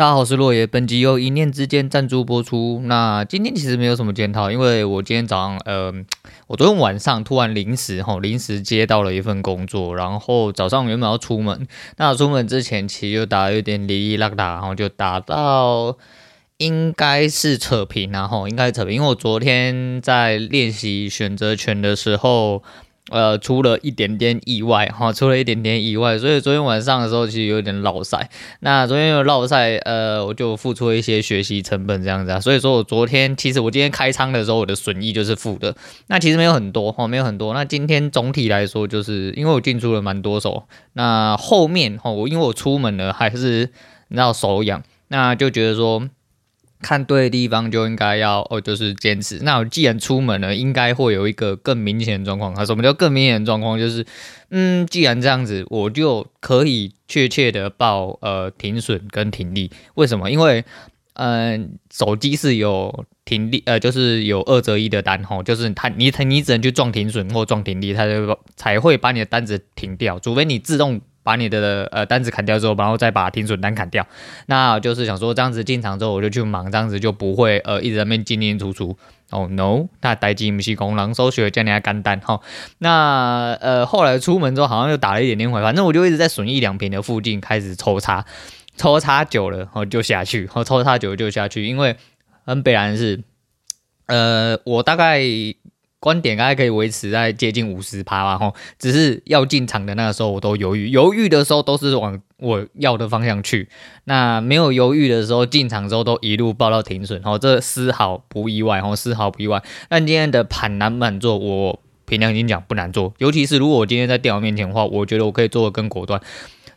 大家好，我是洛爷。本集由一念之间赞助播出。那今天其实没有什么检讨，因为我今天早上，呃，我昨天晚上突然临时哈，临时接到了一份工作，然后早上原本要出门，那出门之前其实就打了有点哩哩啦啦，然后就打到应该是扯平，然后应该是扯平，因为我昨天在练习选择权的时候。呃，出了一点点意外哈，出了一点点意外，所以昨天晚上的时候其实有点落赛。那昨天有落赛，呃，我就付出了一些学习成本这样子啊。所以说我昨天其实我今天开仓的时候，我的损益就是负的。那其实没有很多哈，没有很多。那今天总体来说，就是因为我进出了蛮多手，那后面哈，我因为我出门了，还是你知道手痒，那就觉得说。看对的地方就应该要哦，就是坚持。那我既然出门了，应该会有一个更明显的状况。啊，什么叫更明显的状况？就是，嗯，既然这样子，我就可以确切的报呃停损跟停利。为什么？因为嗯、手机是有停利，呃，就是有二择一的单吼，就是它你你只能去撞停损或撞停利，它就才会把你的单子停掉，除非你自动。把你的呃单子砍掉之后，然后再把停损单砍掉，那就是想说这样子进场之后我就去忙，这样子就不会呃一直在那边进进出出。哦、no，那待机不是功能，收血叫你家干单哈。那呃后来出门之后好像又打了一点点回，反正我就一直在损益两瓶的附近开始抽插，抽插久了然后就下去，然抽插久了就下去，因为很必然是呃我大概。观点大概可以维持在接近五十趴吧，吼，只是要进场的那个时候我都犹豫，犹豫的时候都是往我要的方向去，那没有犹豫的时候进场之后都一路报到停损，吼，这丝毫不意外，吼，丝毫不意外。但今天的盘难不难做？我凭良心讲不难做，尤其是如果我今天在电脑面前的话，我觉得我可以做的更果断。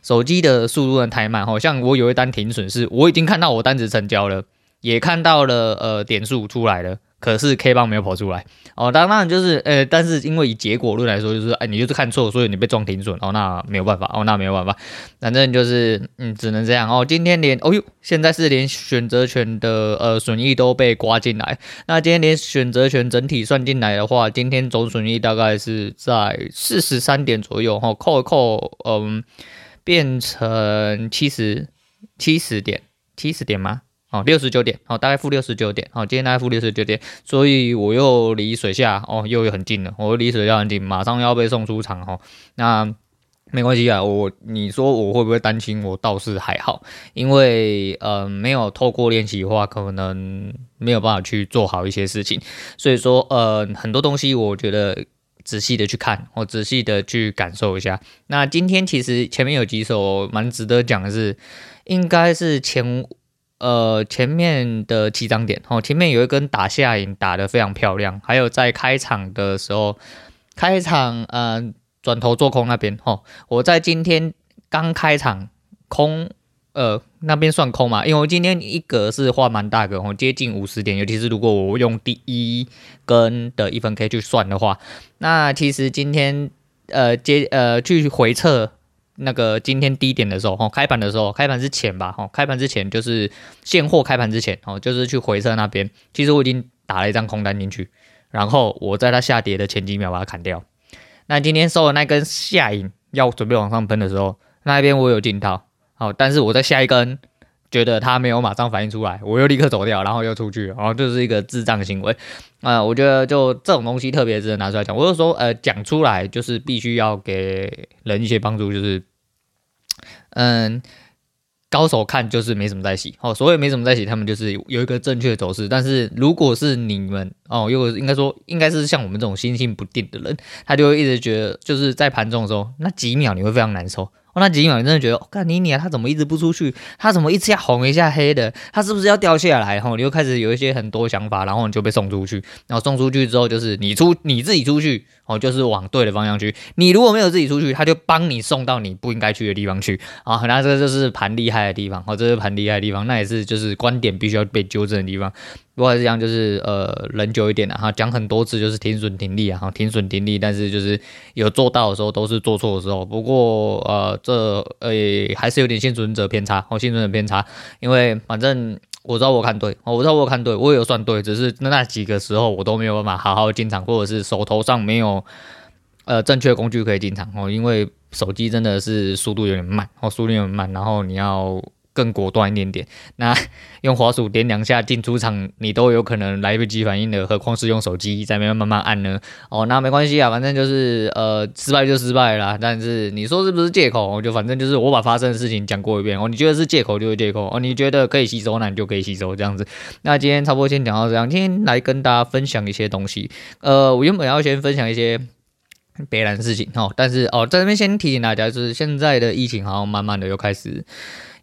手机的速度呢太慢，好像我有一单停损是，我已经看到我单子成交了，也看到了呃点数出来了。可是 K 棒没有跑出来。哦，当然就是呃，但是因为以结果论来说，就是哎，你就是看错，所以你被撞停损。哦，那没有办法哦，那没有办法，反正就是嗯，只能这样。哦。今天连哦哟，现在是连选择权的呃损益都被刮进来，那今天连选择权整体算进来的话，今天总损益大概是在四十三点左右。哈、哦，扣一扣，嗯，变成七十七十点，七十点吗？哦，六十九点，哦，大概负六十九点，哦，今天大概负六十九点，所以我又离水下，哦，又很近了，我离水下很近，马上要被送出场，哦，那没关系啊，我你说我会不会担心？我倒是还好，因为呃，没有透过练习的话，可能没有办法去做好一些事情，所以说呃，很多东西我觉得仔细的去看，我仔细的去感受一下。那今天其实前面有几首蛮值得讲的是，应该是前。呃，前面的起涨点哦，前面有一根打下影打得非常漂亮，还有在开场的时候，开场呃转头做空那边哦，我在今天刚开场空呃那边算空嘛，因为我今天一格是画蛮大格哦，接近五十点，尤其是如果我用第一根的一分 K 去算的话，那其实今天呃接呃去回撤。那个今天低点的时候，哦，开盘的时候，开盘之前吧，哦，开盘之前就是现货开盘之前，哦，就是去回撤那边，其实我已经打了一张空单进去，然后我在它下跌的前几秒把它砍掉。那今天收的那根下影要准备往上喷的时候，那边我有进套，好，但是我在下一根。觉得他没有马上反应出来，我又立刻走掉，然后又出去，然后就是一个智障行为啊、呃！我觉得就这种东西特别值得拿出来讲。我就说，呃，讲出来就是必须要给人一些帮助，就是嗯，高手看就是没什么在洗哦，所谓没什么在洗，他们就是有一个正确的走势。但是如果是你们哦，又应该说应该是像我们这种心性不定的人，他就会一直觉得就是在盘中的时候那几秒你会非常难受。那几秒你真的觉得，干、哦、你你啊，他怎么一直不出去？他怎么一下红一下黑的？他是不是要掉下来？然后你又开始有一些很多想法，然后你就被送出去。然后送出去之后，就是你出你自己出去，哦，就是往对的方向去。你如果没有自己出去，他就帮你送到你不应该去的地方去。啊，那这个就是盘厉害的地方。哦，这是盘厉害的地方，那也是就是观点必须要被纠正的地方。不过还是这样，就是呃，人久一点的哈，讲很多次就是停损停利啊，哈，停损停利，但是就是有做到的时候都是做错的时候。不过呃，这呃还是有点幸存者偏差，哦，幸存者偏差，因为反正我知道我看对，我知道我看对，我也有算对，只是那几个时候我都没有办法好好进场，或者是手头上没有呃正确工具可以进场哦，因为手机真的是速度有点慢，哦，速度有点慢，然后你要。更果断一点点。那 用滑鼠点两下进出场，你都有可能来不及反应的，何况是用手机在那边慢慢按呢？哦，那没关系啊，反正就是呃，失败就失败啦。但是你说是不是借口？就反正就是我把发生的事情讲过一遍哦。你觉得是借口就是借口哦，你觉得可以吸收，那你就可以吸收这样子。那今天差不多先讲到这样，今天来跟大家分享一些东西。呃，我原本要先分享一些。别的事情哦，但是哦，在这边先提醒大家，就是现在的疫情好像慢慢的又开始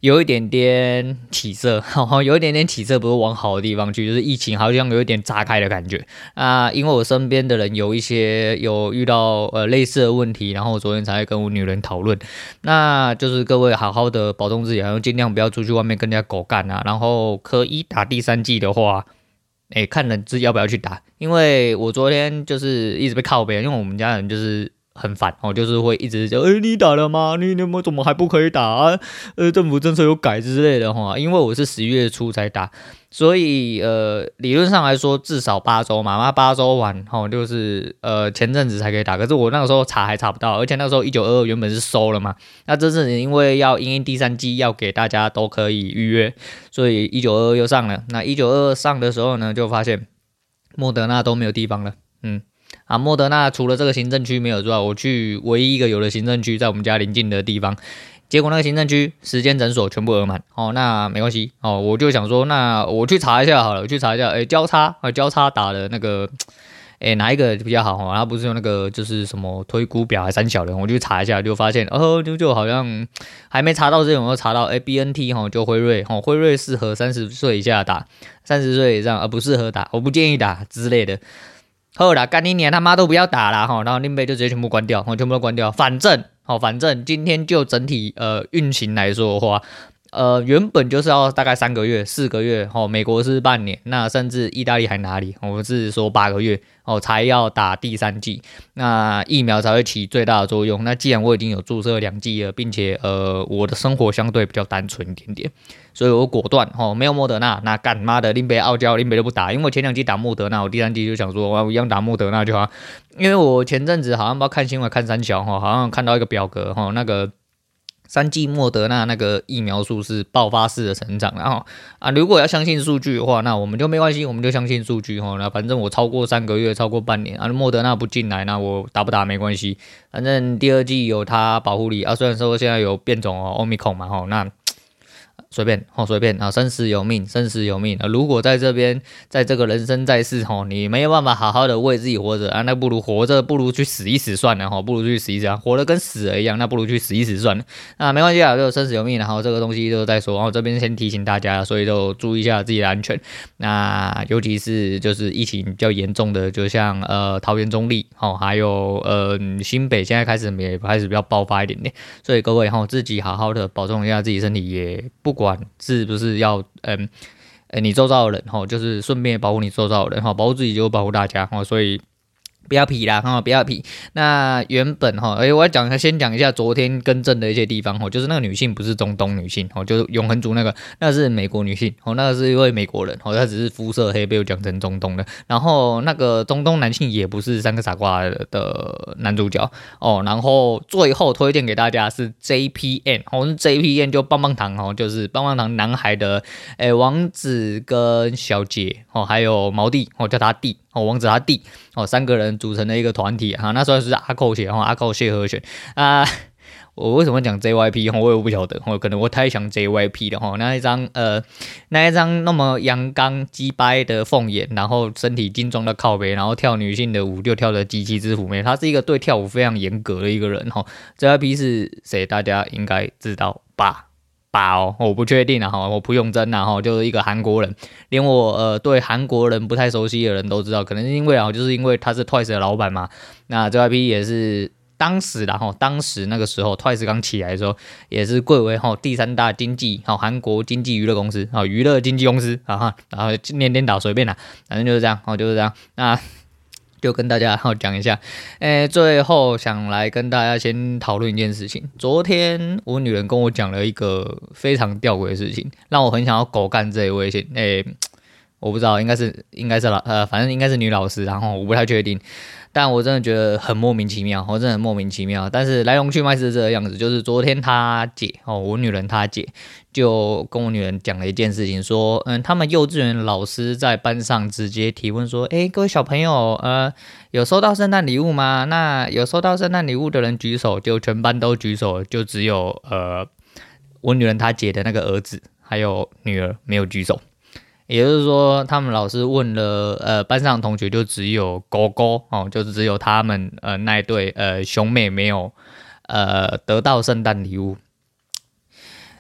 有一点点起色，哈、哦，有一点点起色，不是往好的地方去，就是疫情好像有一点炸开的感觉啊。因为我身边的人有一些有遇到呃类似的问题，然后我昨天才跟我女人讨论，那就是各位好好的保重自己，然后尽量不要出去外面跟人家狗干啊，然后可以打第三季的话。哎，看人自己要不要去打，因为我昨天就是一直被靠边，因为我们家人就是很烦哦，就是会一直就，哎，你打了吗？你你们怎么还不可以打啊？呃，政府政策有改之类的哈，因为我是十一月初才打。所以呃，理论上来说，至少八周嘛，那八周完后就是呃前阵子才可以打。可是我那个时候查还查不到，而且那时候一九二二原本是收了嘛。那这次因为要因应第三季要给大家都可以预约，所以一九二二又上了。那一九二二上的时候呢，就发现莫德纳都没有地方了。嗯，啊，莫德纳除了这个行政区没有之外，我去唯一一个有的行政区在我们家邻近的地方。结果那个行政区时间诊所全部额满哦，那没关系哦，我就想说，那我去查一下好了，我去查一下，哎，交叉啊，交叉打的那个，哎，哪一个比较好哈？他不是用那个就是什么推估表还是三小人，我就查一下，就发现哦，就就好像还没查到这种，我查到哎，BNT 哈，就辉瑞哈，辉瑞适合三十岁以下打，三十岁以上而不适合打，我不建议打之类的。好啦，干你娘他妈都不要打了哈，然后林北就直接全部关掉，全部都关掉，反正。哦，反正今天就整体呃运行来说的话，呃原本就是要大概三个月、四个月，哦，美国是半年，那甚至意大利还哪里，我们是说八个月。哦，才要打第三剂，那疫苗才会起最大的作用。那既然我已经有注射两剂了，并且呃，我的生活相对比较单纯一点点，所以我果断哦，没有莫德纳，那干妈的林北傲娇林北都不打，因为我前两剂打莫德纳，我第三剂就想说，我要一样打莫德纳就好，因为我前阵子好像不知道看新闻看三小哈，好像看到一个表格哈，那个。三季莫德纳那个疫苗数是爆发式的成长，然后啊，如果要相信数据的话，那我们就没关系，我们就相信数据哈。那反正我超过三个月，超过半年啊，莫德纳不进来，那我打不打没关系，反正第二季有它保护力啊。虽然说现在有变种哦奥密克戎嘛哈，那。随便哦，随便啊，生死有命，生死有命啊！如果在这边，在这个人生在世吼，你没有办法好好的为自己活着啊，那不如活着，不如去死一死算了哈，不如去死一死啊，活得跟死了一样，那不如去死一死算了啊，没关系啊，就生死有命，然后这个东西就再说，然后这边先提醒大家，所以就注意一下自己的安全。那尤其是就是疫情比较严重的，就像呃桃园中坜哦，还有呃新北，现在开始也开始比较爆发一点点，所以各位哈，自己好好的保重一下自己身体，也不。管是不是要嗯，呃，你周遭的人哈，就是顺便保护你周遭的人哈，保护自己就保护大家哈，所以。不要皮啦，哈，不要皮。那原本哈，哎，我要讲一下，先讲一下昨天更正的一些地方哈，就是那个女性不是中东女性哦，就是永恒族那个，那是美国女性哦，那个是一位美国人哦，她只是肤色黑被我讲成中东的。然后那个中东男性也不是三个傻瓜的男主角哦。然后最后推荐给大家是 JPN 哦，是 JPN 就棒棒糖哦，就是棒棒糖男孩的哎王子跟小姐哦，还有毛弟哦，叫他弟。哦，王子他弟哦，三个人组成的一个团体哈，那算是阿扣写哈，阿扣谢和弦啊。我为什么讲 JYP 哈？我也不晓得，我可能我太想 JYP 了哈。那一张呃，那一张那么阳刚鸡掰的凤眼，然后身体精壮的靠背，然后跳女性的舞就跳的极其之妩媚。他是一个对跳舞非常严格的一个人哈。JYP 是谁？大家应该知道吧？吧哦，我不确定啊哈，我不用真啊哈，就是一个韩国人，连我呃对韩国人不太熟悉的人都知道，可能是因为啊，就是因为他是 Twice 的老板嘛。那 JYP 也是当时然后当时那个时候 Twice 刚起来的时候，也是贵为哈第三大经济哈韩国经济娱乐公司啊娱乐经纪公司啊哈，然后念颠倒随便啦，反正就是这样哦，就是这样那。就跟大家好讲一下，诶，最后想来跟大家先讨论一件事情。昨天我女人跟我讲了一个非常吊诡的事情，让我很想要狗干这一位先，诶，我不知道，应该是应该是老呃，反正应该是女老师，然后我不太确定。但我真的觉得很莫名其妙，我真的很莫名其妙。但是来龙去脉是这个样子，就是昨天他姐哦，我女人她姐就跟我女人讲了一件事情，说，嗯，他们幼稚园老师在班上直接提问说，诶，各位小朋友，呃，有收到圣诞礼物吗？那有收到圣诞礼物的人举手，就全班都举手，就只有呃，我女人她姐的那个儿子还有女儿没有举手。也就是说，他们老师问了，呃，班上同学就只有狗狗哦，就是只有他们呃那一对呃兄妹没有呃得到圣诞礼物。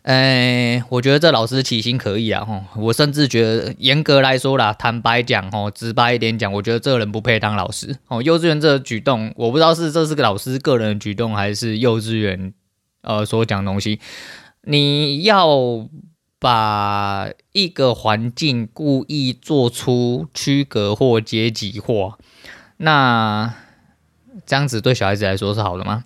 哎，我觉得这老师起心可以啊，吼，我甚至觉得严格来说啦，坦白讲，吼，直白一点讲，我觉得这个人不配当老师。哦，幼稚园这个举动，我不知道是这是个老师个人的举动，还是幼稚园呃所讲东西，你要。把一个环境故意做出区隔或阶级化，那这样子对小孩子来说是好的吗？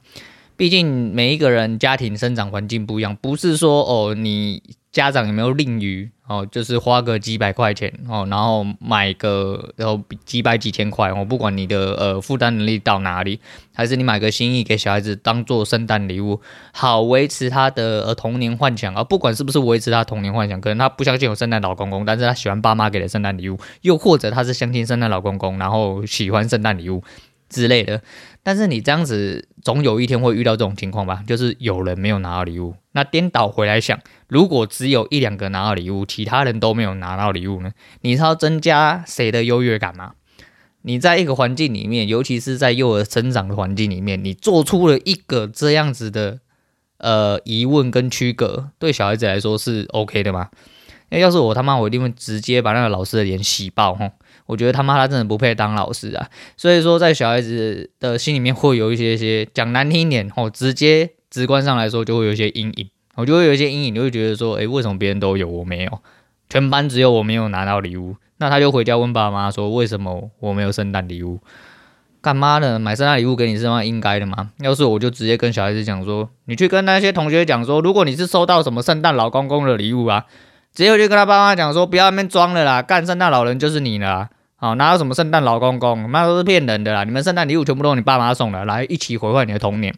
毕竟每一个人家庭生长环境不一样，不是说哦你。家长有没有吝于哦？就是花个几百块钱哦，然后买个然后几百几千块哦，不管你的呃负担能力到哪里，还是你买个心意给小孩子当做圣诞礼物，好维持他的呃童年幻想啊。不管是不是维持他童年幻想，可能他不相信有圣诞老公公，但是他喜欢爸妈给的圣诞礼物，又或者他是相信圣诞老公公，然后喜欢圣诞礼物之类的。但是你这样子，总有一天会遇到这种情况吧？就是有人没有拿到礼物。那颠倒回来想，如果只有一两个拿到礼物，其他人都没有拿到礼物呢？你是要增加谁的优越感吗？你在一个环境里面，尤其是在幼儿生长的环境里面，你做出了一个这样子的呃疑问跟区隔，对小孩子来说是 OK 的吗？那要是我他妈，我一定会直接把那个老师的脸洗爆吼！我觉得他妈他真的不配当老师啊！所以说，在小孩子的心里面会有一些些讲难听一点哦，直接直观上来说就会有一些阴影，我就会有一些阴影，你会觉得说，诶，为什么别人都有我没有？全班只有我没有拿到礼物，那他就回家问爸妈说，为什么我没有圣诞礼物？干嘛呢？买圣诞礼物给你是吗？应该的吗？要是我就直接跟小孩子讲说，你去跟那些同学讲说，如果你是收到什么圣诞老公公的礼物啊，直接就跟他爸妈讲说，不要那边装了啦，干圣诞老人就是你了。好，哪有什么圣诞老公公，那都是骗人的啦！你们圣诞礼物全部都是你爸妈送的，来一起毁坏你的童年。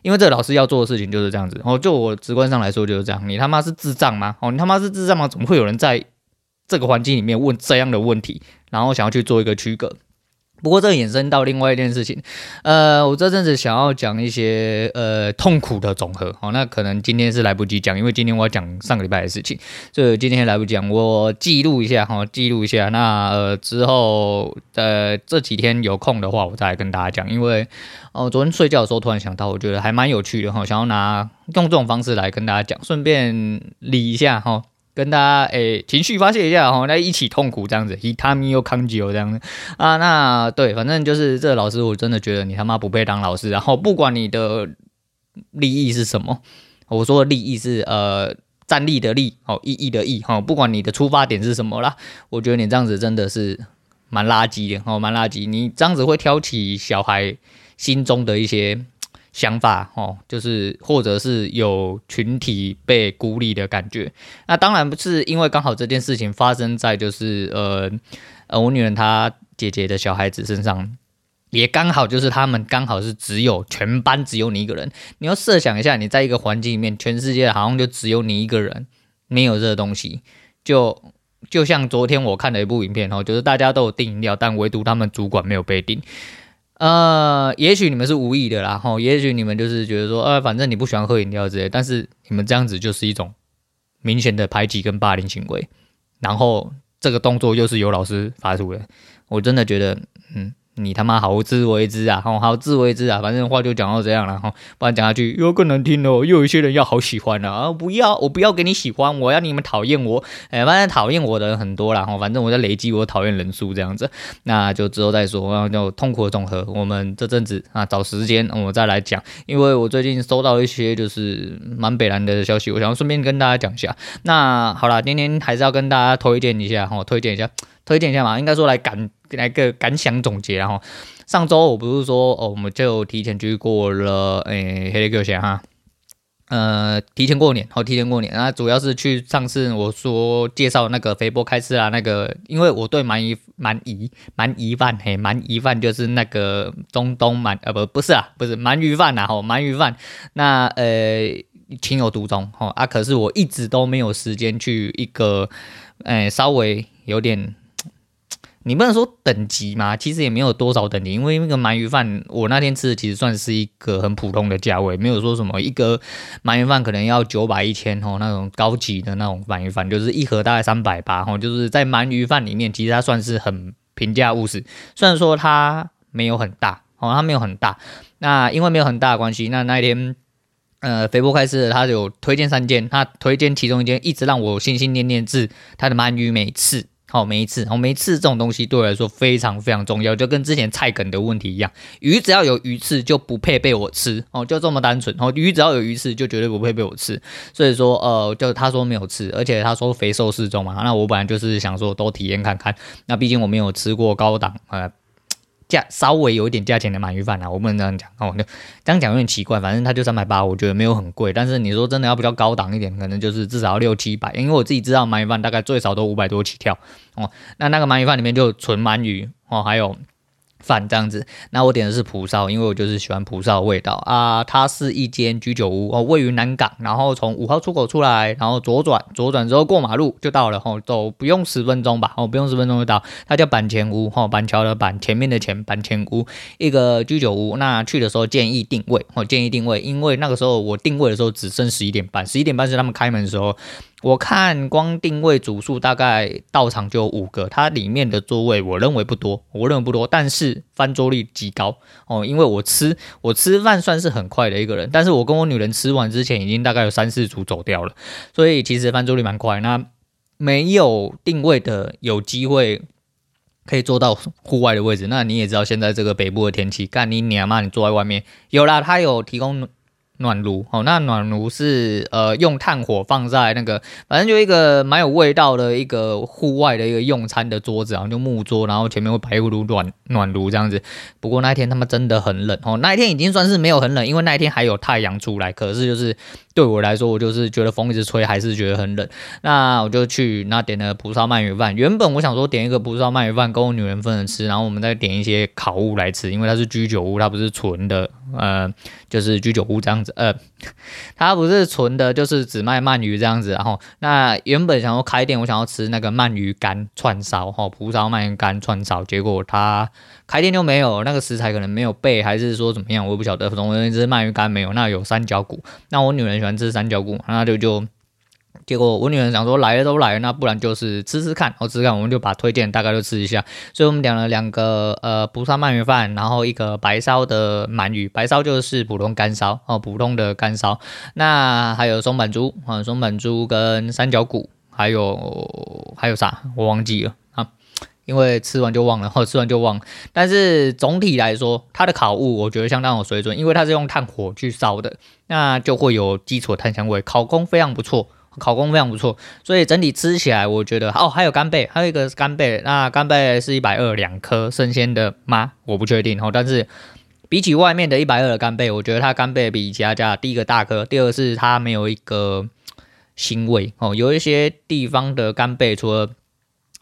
因为这个老师要做的事情就是这样子。哦，就我直观上来说就是这样。你他妈是智障吗？哦，你他妈是智障吗？怎么会有人在这个环境里面问这样的问题，然后想要去做一个区隔？不过这个衍生到另外一件事情，呃，我这阵子想要讲一些呃痛苦的总和，好，那可能今天是来不及讲，因为今天我要讲上个礼拜的事情，所以今天来不及讲，我记录一下哈，记录一下，那呃之后呃这几天有空的话，我再来跟大家讲，因为哦、昨天睡觉的时候突然想到，我觉得还蛮有趣的哈，想要拿用这种方式来跟大家讲，顺便理一下哈。跟大家诶、情绪发泄一下哈，来一起痛苦这样子，Hitami yo kanji 这样子啊，那对，反正就是这个老师，我真的觉得你他妈不配当老师。然后不管你的利益是什么，我说的利益是呃站立的立，哦意义的义哈，不管你的出发点是什么啦，我觉得你这样子真的是蛮垃圾的哦，蛮垃圾。你这样子会挑起小孩心中的一些。想法哦，就是或者是有群体被孤立的感觉。那当然不是因为刚好这件事情发生在就是呃呃我女人她姐姐的小孩子身上，也刚好就是他们刚好是只有全班只有你一个人。你要设想一下，你在一个环境里面，全世界好像就只有你一个人没有这个东西。就就像昨天我看的一部影片哦，就是大家都有订饮料，但唯独他们主管没有被订。呃，也许你们是无意的啦，吼，也许你们就是觉得说，呃，反正你不喜欢喝饮料之类，但是你们这样子就是一种明显的排挤跟霸凌行为，然后这个动作又是由老师发出的，我真的觉得，嗯。你他妈好自为之啊！好自为之啊！反正话就讲到这样了哈，不然讲下去又更难听了。又有一些人要好喜欢了啊！不要，我不要给你喜欢，我要你们讨厌我。哎，反正讨厌我的人很多了哈。反正我在累积我讨厌人数这样子，那就之后再说。然后就痛苦的总和，我们这阵子啊找时间我再来讲。因为我最近收到一些就是蛮北烂的消息，我想顺便跟大家讲一下。那好了，今天还是要跟大家推荐一下哈，推荐一下。推荐一下嘛，应该说来感来个感想总结，然后上周我不是说哦，我们就提前去过了诶，黑雷克先哈，呃，提前过年，好，提前过年。那主要是去上次我说介绍那个肥波开吃啊，那个，因为我对鳗鱼鳗鱼鳗鱼饭，嘿，鳗鱼饭就是那个中东鳗，呃，不，不是啊，不是鳗鱼饭呐，吼，鳗鱼饭。那呃，情有独钟，吼啊，可是我一直都没有时间去一个，哎，稍微有点。你不能说等级嘛，其实也没有多少等级，因为那个鳗鱼饭我那天吃的其实算是一个很普通的价位，没有说什么一个鳗鱼饭可能要九百一千哦，那种高级的那种鳗鱼饭，就是一盒大概三百八哦，就是在鳗鱼饭里面，其实它算是很平价物实，虽然说它没有很大哦，它没有很大，那因为没有很大的关系，那那一天呃肥波开吃的他有推荐三间，他推荐其中一间一直让我心心念念是他的鳗鱼美翅。好，每一次，好，每一次这种东西对我来说非常非常重要，就跟之前菜梗的问题一样，鱼只要有鱼刺就不配被我吃，哦，就这么单纯，哦，鱼只要有鱼刺就绝对不配被我吃，所以说，呃，就他说没有刺，而且他说肥瘦适中嘛，那我本来就是想说多体验看看，那毕竟我没有吃过高档，呃。价稍微有一点价钱的鳗鱼饭啊，我不能这样讲哦，这样讲有点奇怪。反正它就三百八，我觉得没有很贵。但是你说真的要比较高档一点，可能就是至少要六七百，因为我自己知道鳗鱼饭大概最少都五百多起跳哦。那那个鳗鱼饭里面就纯鳗鱼哦，还有。饭这样子，那我点的是蒲烧，因为我就是喜欢蒲烧的味道啊。它是一间居酒屋哦，位于南港，然后从五号出口出来，然后左转，左转之后过马路就到了，吼、哦，走不用十分钟吧，哦，不用十分钟就到。它叫板前屋，吼、哦，板桥的板，前面的前，板前屋，一个居酒屋。那去的时候建议定位，哦，建议定位，因为那个时候我定位的时候只剩十一点半，十一点半是他们开门的时候。我看光定位组数大概到场就有五个，它里面的座位我认为不多，我认为不多，但是翻桌率极高哦。因为我吃我吃饭算是很快的一个人，但是我跟我女人吃完之前已经大概有三四组走掉了，所以其实翻桌率蛮快。那没有定位的有机会可以坐到户外的位置。那你也知道现在这个北部的天气，干你娘嘛，你坐在外面有啦，它有提供。暖炉哦，那暖炉是呃用炭火放在那个，反正就一个蛮有味道的一个户外的一个用餐的桌子，啊就木桌，然后前面会摆一炉暖暖炉这样子。不过那一天他们真的很冷哦，那一天已经算是没有很冷，因为那一天还有太阳出来，可是就是。对我来说，我就是觉得风一直吹，还是觉得很冷。那我就去那点了蒲烧鳗鱼饭。原本我想说点一个蒲烧鳗鱼饭，跟我女人分着吃，然后我们再点一些烤物来吃，因为它是居酒屋，它不是纯的，呃，就是居酒屋这样子。呃，它不是纯的，就是只卖鳗鱼这样子。然后那原本想要开店，我想要吃那个鳗鱼干串烧，哈，蒲烧鳗鱼干串烧，结果它。开店就没有那个食材，可能没有备，还是说怎么样，我也不晓得。总而言之，鳗鱼干没有。那有三角骨，那我女人喜欢吃三角骨，那就就结果我女人想说来了都来了，那不然就是吃吃看，我吃吃看，我们就把推荐大概就吃一下。所以我们点了两个呃蒲烧鳗鱼饭，然后一个白烧的鳗鱼，白烧就是普通干烧哦，普通的干烧。那还有松阪猪啊，松阪猪跟三角骨，还有还有啥我忘记了啊。因为吃完就忘了，或吃完就忘。但是总体来说，它的烤物我觉得相当有水准，因为它是用炭火去烧的，那就会有基础的炭香味。烤工非常不错，烤工非常不错，所以整体吃起来我觉得哦，还有干贝，还有一个干贝，那干贝是一百二两颗生鲜的吗？我不确定哦。但是比起外面的一百二的干贝，我觉得它干贝比其他家第一个大颗，第二是它没有一个腥味哦。有一些地方的干贝除了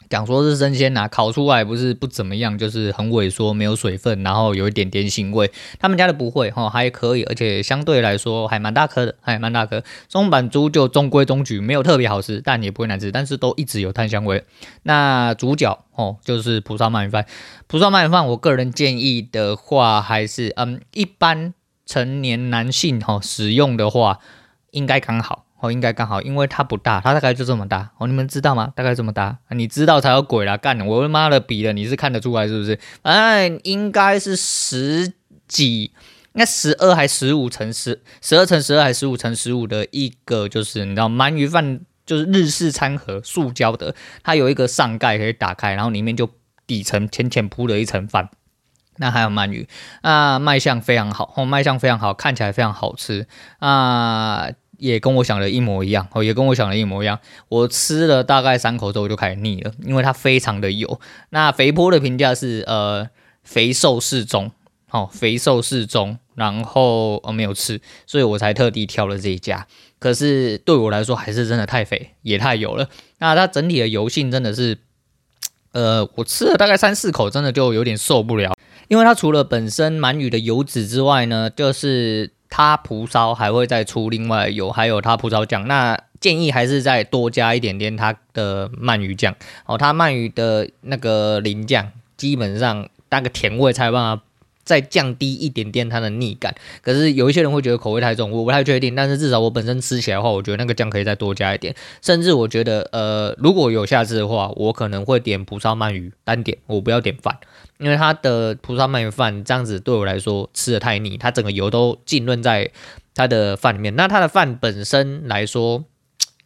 讲说是生鲜呐，烤出来不是不怎么样，就是很萎缩，没有水分，然后有一点点腥味。他们家的不会哈，还可以，而且相对来说还蛮大颗的，还蛮大颗。松阪猪就中规中矩，没有特别好吃，但也不会难吃，但是都一直有炭香味。那主角哦，就是蒲烧鳗鱼饭。蒲烧鳗鱼饭，我个人建议的话，还是嗯，一般成年男性哈使用的话，应该刚好。哦，应该刚好，因为它不大，它大概就这么大。哦，你们知道吗？大概这么大，你知道才有鬼啦！干，我他妈的比了，你是看得出来是不是？哎，应该是十几，应该十二还十五乘十，十二乘十二还十五乘十五的一个，就是你知道鳗鱼饭，就是日式餐盒，塑胶的，它有一个上盖可以打开，然后里面就底层浅浅铺了一层饭。那还有鳗鱼，啊，卖相非常好，哦，卖相非常好，看起来非常好吃啊。也跟我想的一模一样哦，也跟我想的一模一样。我吃了大概三口之后就开始腻了，因为它非常的油。那肥波的评价是呃肥瘦适中，哦，肥瘦适中，然后呃没有吃，所以我才特地挑了这一家。可是对我来说还是真的太肥，也太油了。那它整体的油性真的是，呃，我吃了大概三四口，真的就有点受不了。因为它除了本身鳗鱼的油脂之外呢，就是它蒲烧还会再出另外有，还有它蒲烧酱。那建议还是再多加一点点它的鳗鱼酱哦，它鳗鱼的那个淋酱，基本上那个甜味才有办法。再降低一点点它的腻感，可是有一些人会觉得口味太重，我不太确定。但是至少我本身吃起来的话，我觉得那个酱可以再多加一点。甚至我觉得，呃，如果有下次的话，我可能会点蒲烧鳗鱼单点，我不要点饭，因为它的蒲烧鳗鱼饭这样子对我来说吃的太腻，它整个油都浸润在它的饭里面。那它的饭本身来说，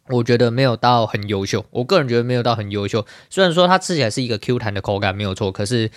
我觉得没有到很优秀，我个人觉得没有到很优秀。虽然说它吃起来是一个 Q 弹的口感没有错，可是。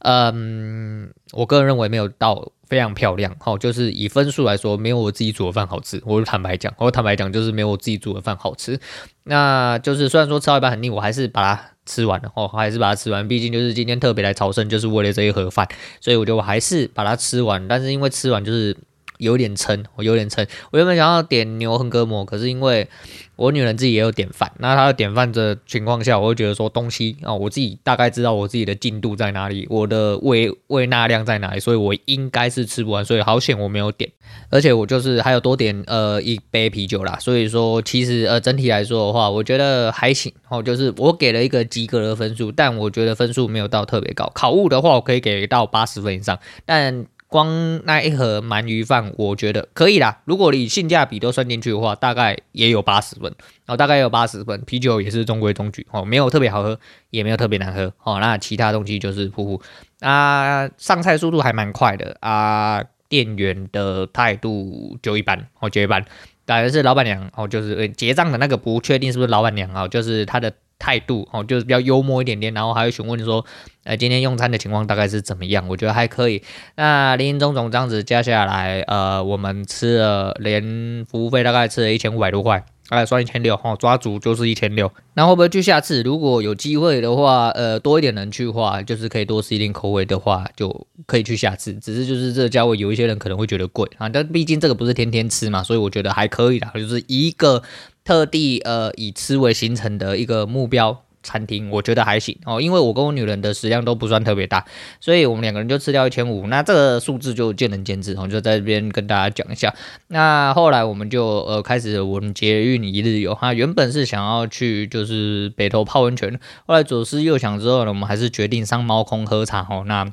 嗯，我个人认为没有到非常漂亮，好，就是以分数来说，没有我自己煮的饭好吃。我就坦白讲，我坦白讲，就是没有我自己煮的饭好吃。那就是虽然说吃到一半很腻，我还是把它吃完了，哦，还是把它吃完。毕竟就是今天特别来朝圣，就是为了这一盒饭，所以我觉得我还是把它吃完。但是因为吃完就是。有点撑，我有点撑。我原本想要点牛横膈膜，可是因为我女人自己也有点饭，那她的点饭的情况下，我会觉得说东西啊，我自己大概知道我自己的进度在哪里，我的胃胃纳量在哪里，所以我应该是吃不完，所以好险我没有点。而且我就是还有多点呃一杯啤酒啦，所以说其实呃整体来说的话，我觉得还行哦，就是我给了一个及格的分数，但我觉得分数没有到特别高。考物的话，我可以给到八十分以上，但。光那一盒鳗鱼饭，我觉得可以啦。如果你性价比都算进去的话，大概也有八十分哦，大概有八十分。啤酒也是中规中矩哦，没有特别好喝，也没有特别难喝哦。那其他东西就是普普啊，上菜速度还蛮快的啊，店员的态度就一般哦，就一般。感觉是老板娘哦，就是结账的那个不确定是不是老板娘啊，就是他的。态度哦，就是比较幽默一点点，然后还会询问说，呃，今天用餐的情况大概是怎么样？我觉得还可以。那林林总总这样子加下来，呃，我们吃了连服务费大概吃了一千五百多块，大概算一千六哦，抓足就是一千六。那会不会去下次？如果有机会的话，呃，多一点人去的话，就是可以多吃一点口味的话，就可以去下次。只是就是这个价位，有一些人可能会觉得贵啊，但毕竟这个不是天天吃嘛，所以我觉得还可以啦，就是一个。特地呃以吃为行程的一个目标餐厅，我觉得还行哦，因为我跟我女人的食量都不算特别大，所以我们两个人就吃掉一千五，那这个数字就见仁见智，我就在这边跟大家讲一下。那后来我们就呃开始我们捷运一日游，哈，原本是想要去就是北投泡温泉，后来左思右想之后呢，我们还是决定上猫空喝茶哦，那。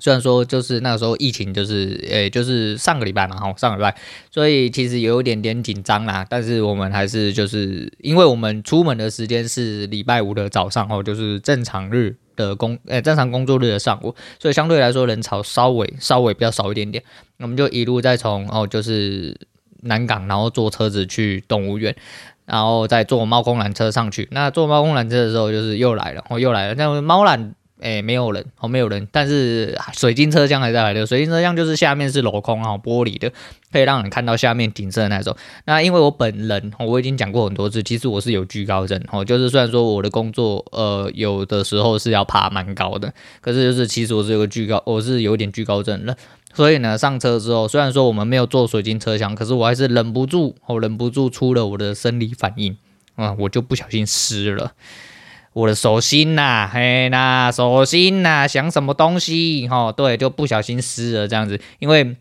虽然说就是那个时候疫情就是诶、就是上个礼拜嘛，哈，上个礼拜，所以其实有一点点紧张啦。但是我们还是就是，因为我们出门的时间是礼拜五的早上哦，就是正常日的工诶、正常工作日的上午，所以相对来说人潮稍微稍微比较少一点点。我们就一路再从哦，就是南港，然后坐车子去动物园，然后再坐猫空缆车上去。那坐猫空缆车的时候，就是又来了，哦，又来了，那猫缆。哎，没有人哦，没有人，但是水晶车厢还在来的。水晶车厢就是下面是镂空啊，玻璃的，可以让人看到下面景色的那种。那因为我本人，我已经讲过很多次，其实我是有惧高症哦，就是虽然说我的工作呃有的时候是要爬蛮高的，可是就是其实我是有个惧高，我是有点惧高症的。所以呢，上车之后，虽然说我们没有坐水晶车厢，可是我还是忍不住，我忍不住出了我的生理反应啊，我就不小心湿了。我的手心呐、啊，嘿呐，手心呐、想什么东西？哈，对，就不小心湿了这样子。因为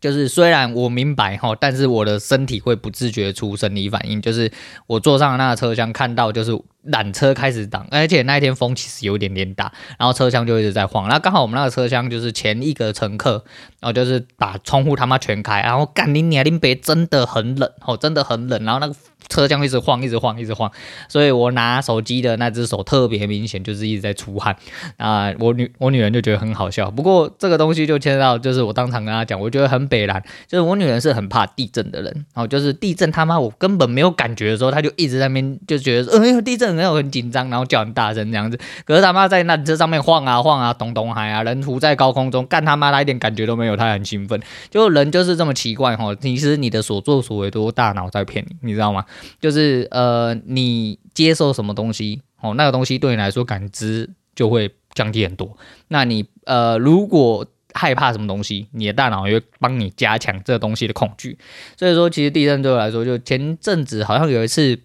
就是虽然我明白哈，但是我的身体会不自觉出生理反应。就是我坐上那个车厢，看到就是缆车开始挡，而且那一天风其实有点点大，然后车厢就一直在晃。那刚好我们那个车厢就是前一个乘客，然后就是把窗户他妈全开，然后干你娘，林北真的很冷哦，真的很冷。然后那个。车厢一直晃，一直晃，一直晃，所以我拿手机的那只手特别明显，就是一直在出汗啊。我女我女人就觉得很好笑。不过这个东西就牵涉到，就是我当场跟她讲，我觉得很北烂，就是我女人是很怕地震的人，然后就是地震他妈我根本没有感觉的时候，她就一直在那边就觉得，呃，地震然后很紧张，然后叫很大声这样子。可是他妈在那车上面晃啊晃啊，咚咚嗨啊，人浮在高空中，干他妈他一点感觉都没有，他很兴奋。就人就是这么奇怪哈，其实你的所作所为都大脑在骗你，你知道吗？就是呃，你接受什么东西哦，那个东西对你来说感知就会降低很多。那你呃，如果害怕什么东西，你的大脑也会帮你加强这个东西的恐惧。所以说，其实地震对我来说，就前阵子好像有一次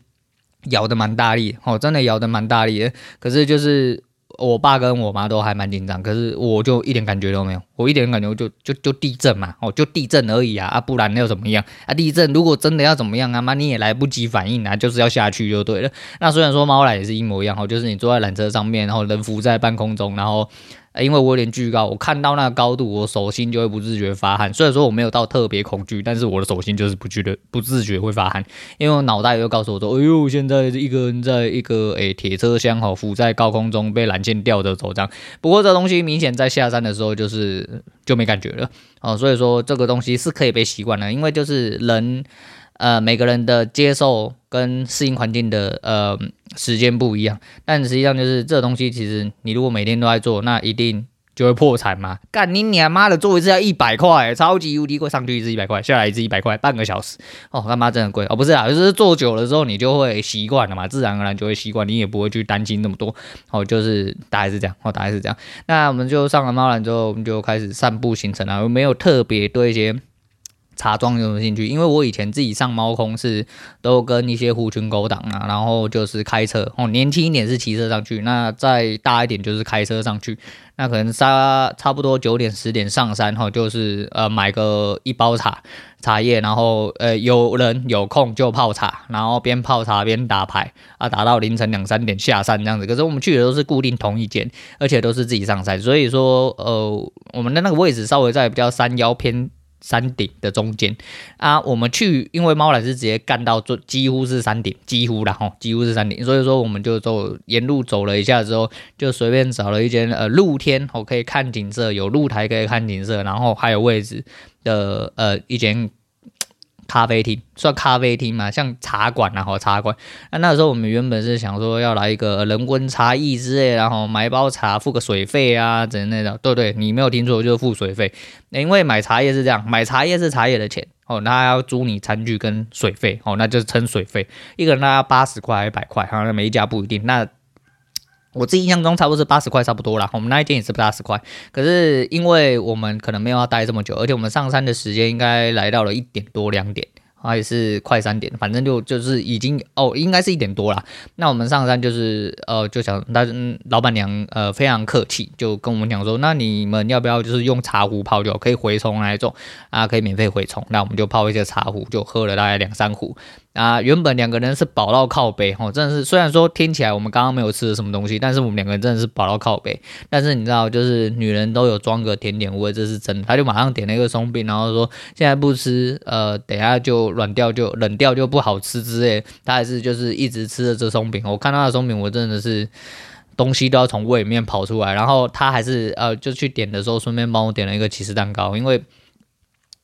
摇的蛮大力，哦，真的摇的蛮大力的。可是就是我爸跟我妈都还蛮紧张，可是我就一点感觉都没有，我一点感觉就就就地震嘛，哦，就地震而已啊，啊，不然又怎么样啊？地震如果真的要怎么样啊，妈你也来不及反应啊，就是要下去就对了。那虽然说猫来也是一模一样，哦，就是你坐在缆车上面，然后人浮在半空中，然后。因为我有点惧高，我看到那个高度，我手心就会不自觉发汗。虽然说我没有到特别恐惧，但是我的手心就是不觉得不自觉会发汗，因为我脑袋又告诉我说：“哎呦，现在一个人在一个诶铁车厢哈浮在高空中，被缆线吊着走这样。”不过这东西明显在下山的时候就是就没感觉了哦，所以说这个东西是可以被习惯的，因为就是人。呃，每个人的接受跟适应环境的呃时间不一样，但实际上就是这东西，其实你如果每天都在做，那一定就会破产嘛。干你娘妈的，做一次要一百块，超级无敌贵，上去一次一百块，下来一次一百块，半个小时，哦他妈真的贵哦，不是啊，就是做久了之后你就会习惯了嘛，自然而然就会习惯，你也不会去担心那么多，哦，就是大概是这样，哦，大概是这样。那我们就上了猫缆之后，我们就开始散步行程了，没有特别对一些。茶庄有兴趣，因为我以前自己上猫空是都跟一些狐群狗党啊，然后就是开车哦，年轻一点是骑车上去，那再大一点就是开车上去，那可能差差不多九点十点上山后，就是呃买个一包茶茶叶，然后呃有人有空就泡茶，然后边泡茶边打牌啊，打到凌晨两三点下山这样子。可是我们去的都是固定同一间，而且都是自己上山，所以说呃我们的那个位置稍微在比较山腰偏。山顶的中间啊，我们去，因为猫老师直接干到最几乎是山顶，几乎然后，几乎是山顶，所以说我们就走沿路走了一下之后，就随便找了一间呃露天，我可以看景色，有露台可以看景色，然后还有位置的呃一间。咖啡厅算咖啡厅嘛，像茶馆然后茶馆。那那时候我们原本是想说要来一个人工茶艺之类，然后买包茶付个水费啊，之类的。对对，你没有听错，就是付水费。因为买茶叶是这样，买茶叶是茶叶的钱哦，那要租你餐具跟水费哦，那就是称水费，一个人大概八十块还是百块，好像每一家不一定。那我自己印象中差不多是八十块差不多啦，我们那一天也是八十块。可是因为我们可能没有要待这么久，而且我们上山的时间应该来到了一点多两点。还是快三点，反正就就是已经哦，应该是一点多了。那我们上山就是呃，就想，但是老板娘呃非常客气，就跟我们讲说，那你们要不要就是用茶壶泡就可以回冲那一种啊，可以免费回冲。那我们就泡一些茶壶，就喝了大概两三壶。啊，原本两个人是饱到靠北哦，真的是虽然说听起来我们刚刚没有吃什么东西，但是我们两个人真的是饱到靠北。但是你知道，就是女人都有装个甜点味，这是真的。他就马上点了一个松饼，然后说现在不吃，呃，等下就软掉就冷掉就不好吃之类。他还是就是一直吃着这松饼，我看到的松饼，我真的是东西都要从胃里面跑出来。然后他还是呃，就去点的时候顺便帮我点了一个起司蛋糕，因为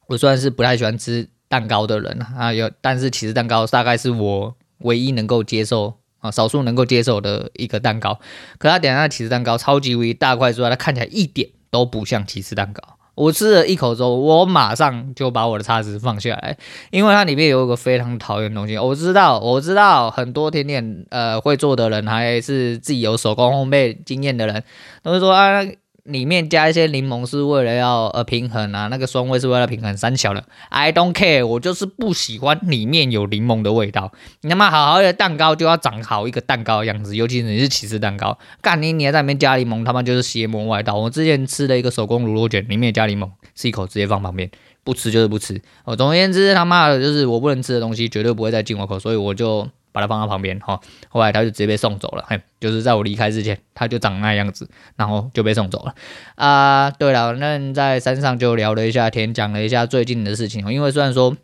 我虽然是不太喜欢吃。蛋糕的人啊，有，但是起司蛋糕大概是我唯一能够接受啊，少数能够接受的一个蛋糕。可他点的那起司蛋糕超级无敌大块之外，它看起来一点都不像起司蛋糕。我吃了一口之后，我马上就把我的叉子放下来，因为它里面有一个非常讨厌的东西。我知道，我知道很多甜点呃会做的人，还是自己有手工烘焙经验的人，都会说啊。里面加一些柠檬是为了要呃平衡啊，那个酸味是为了平衡三小的。I don't care，我就是不喜欢里面有柠檬的味道。你他妈好好的蛋糕就要长好一个蛋糕的样子，尤其是你是起司蛋糕，干你你还在里面加柠檬，他妈就是邪魔外道。我之前吃了一个手工乳酪卷，里面加柠檬，吃一口直接放旁边，不吃就是不吃。哦，总而言之，他妈的就是我不能吃的东西，绝对不会再进我口，所以我就。把它放到旁边哈，后来他就直接被送走了，嘿，就是在我离开之前，他就长那样子，然后就被送走了。啊，对了，那在山上就聊了一下天，讲了一下最近的事情，因为虽然说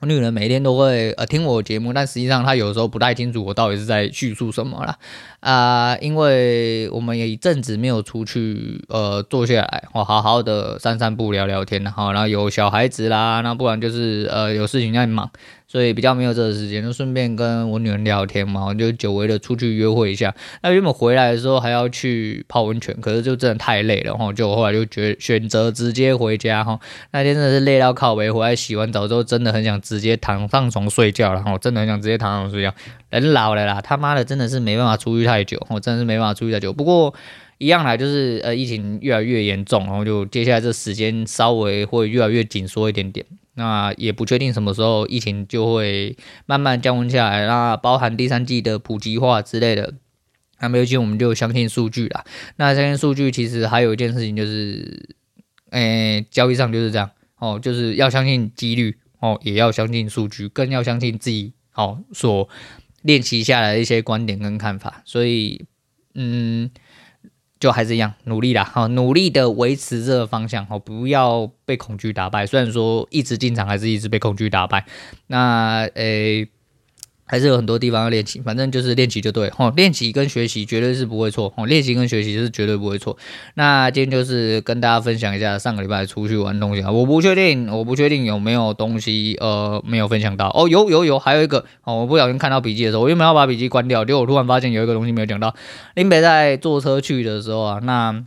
我女人每天都会呃听我节目，但实际上她有时候不太清楚我到底是在叙述什么啦。啊，因为我们也一阵子没有出去呃坐下来，我，好好的散散步聊聊天，然后然后有小孩子啦，那不然就是呃有事情在忙。所以比较没有这个时间，就顺便跟我女人聊天嘛，就久违的出去约会一下。那原本回来的时候还要去泡温泉，可是就真的太累了然后，就后来就决选择直接回家哈。那天真的是累到靠背，回来洗完澡之后真的很想直接躺上床睡觉然后，真的很想直接躺上床睡觉。人老了啦，他妈的真的是没办法出去太久，我真的是没办法出去太久。不过。一样来，就是呃，疫情越来越严重，然后就接下来这时间稍微会越来越紧缩一点点。那也不确定什么时候疫情就会慢慢降温下来，那包含第三季的普及化之类的。那没有进，我们就相信数据啦。那相信数据，其实还有一件事情就是，诶，交易上就是这样哦，就是要相信几率哦，也要相信数据，更要相信自己哦所练习下来的一些观点跟看法。所以，嗯。就还是一样努力啦，好，努力的维持这个方向，好，不要被恐惧打败。虽然说一直进场，还是一直被恐惧打败。那，诶、还是有很多地方要练习，反正就是练习就对哦。练习跟学习绝对是不会错哦，练习跟学习是绝对不会错。那今天就是跟大家分享一下上个礼拜出去玩东西啊，我不确定，我不确定有没有东西呃没有分享到哦，有有有，还有一个哦，我不小心看到笔记的时候，我原本要把笔记关掉，结果我突然发现有一个东西没有讲到。林北在坐车去的时候啊，那。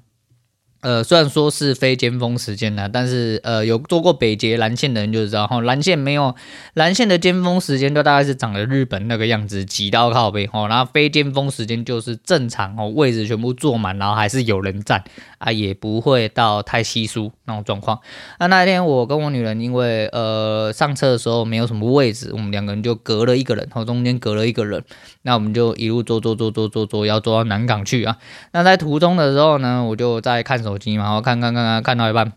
呃，虽然说是非尖峰时间呢，但是呃，有坐过北捷蓝线的人就知道哈，蓝线没有蓝线的尖峰时间就大概是长得日本那个样子，挤到靠背哈，然后非尖峰时间就是正常哦，位置全部坐满，然后还是有人站啊，也不会到太稀疏那种状况。那那一天我跟我女人因为呃上车的时候没有什么位置，我们两个人就隔了一个人，然后中间隔了一个人，那我们就一路坐坐坐坐坐坐，要坐到南港去啊。那在途中的时候呢，我就在看。手机嘛，我看看看看，看到一半，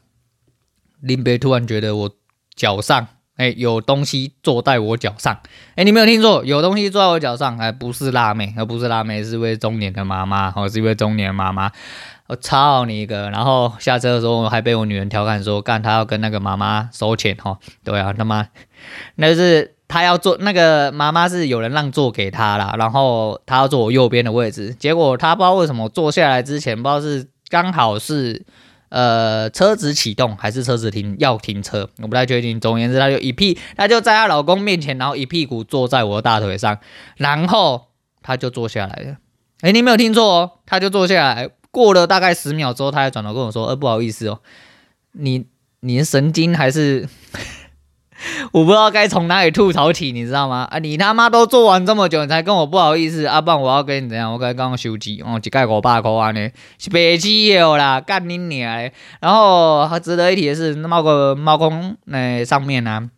林北突然觉得我脚上，哎、有东西坐在我脚上，哎、你没有听错，有东西坐在我脚上，还不是辣妹，而不是辣妹，是一位中年的妈妈，哦，是一位中年妈妈，我操你一个！然后下车的时候还被我女人调侃说，干，她要跟那个妈妈收钱，哈，对啊，他妈，那是她要坐那个妈妈是有人让座给她啦，然后她要坐我右边的位置，结果她不知道为什么坐下来之前不知道是。刚好是，呃，车子启动还是车子停要停车，我不太确定。总而言之，她就一屁，她就在她老公面前，然后一屁股坐在我的大腿上，然后她就坐下来了。哎，你没有听错哦，她就坐下来。过了大概十秒之后，她还转头跟我说：“呃，不好意思哦，你你的神经还是。” 我不知道该从哪里吐槽起，你知道吗？啊，你他妈都做完这么久，你才跟我不好意思，阿、啊、爸，我要跟你怎样？我该刚刚修机哦，一盖五百块啊呢，是白痴有啦，干你娘！然后还值得一提的是，猫个猫公那上面呢、啊，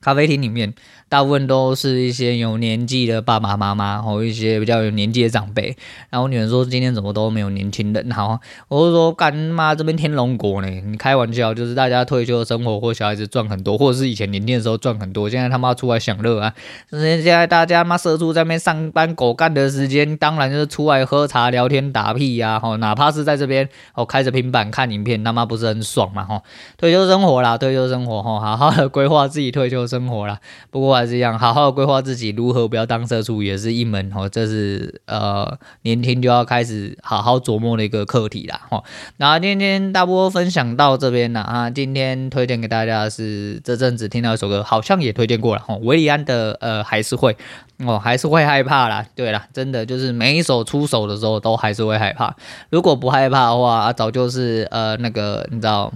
咖啡厅里面。大部分都是一些有年纪的爸爸妈妈，或一些比较有年纪的长辈。然后我女人说：“今天怎么都没有年轻人？”好，我就说：“干妈这边天龙国呢？你开玩笑，就是大家退休生活或小孩子赚很多，或者是以前年轻的时候赚很多，现在他妈出来享乐啊！现在大家妈社畜在那边上班狗干的时间，当然就是出来喝茶聊天打屁呀！吼，哪怕是在这边哦开着平板看影片，他妈不是很爽嘛？吼，退休生活啦，退休生活吼，好好的规划自己退休生活啦。不过。是这样好好规划自己如何不要当社畜，也是一门哦，这是呃年轻就要开始好好琢磨的一个课题啦哈。那今天大波分享到这边了啊，今天推荐给大家的是这阵子听到一首歌，好像也推荐过了哈，韦礼安的呃还是会哦，还是会害怕啦。对啦，真的就是每一首出手的时候都还是会害怕，如果不害怕的话，早就是呃那个你知道。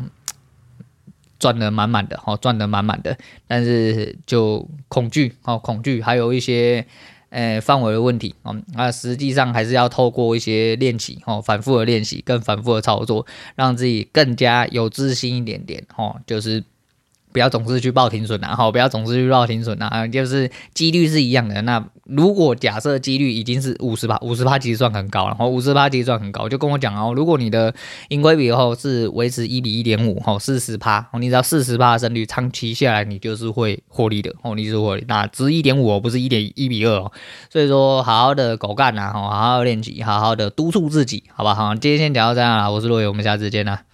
赚得满满的，哦，赚得满满的，但是就恐惧，哦，恐惧，还有一些，呃，范围的问题，哦，那实际上还是要透过一些练习，哦，反复的练习，更反复的操作，让自己更加有自信一点点，哦，就是。不要总是去报停损啊！好，不要总是去报停损啊！就是几率是一样的。那如果假设几率已经是五十趴，五十趴其实算很高了。哦，五十趴其实算很高，就跟我讲哦，如果你的盈亏比后是维持一比一点五，哦，四十趴，哦，你只要四十趴的胜率，长期下来你就是会获利的。哦，你是获利，那只一点五哦，不是一点一比二哦。所以说，好好的狗干呐，哦，好好练习，好好的督促自己，好吧？好，今天先讲到这样啦，我是洛伟，我们下次见啦。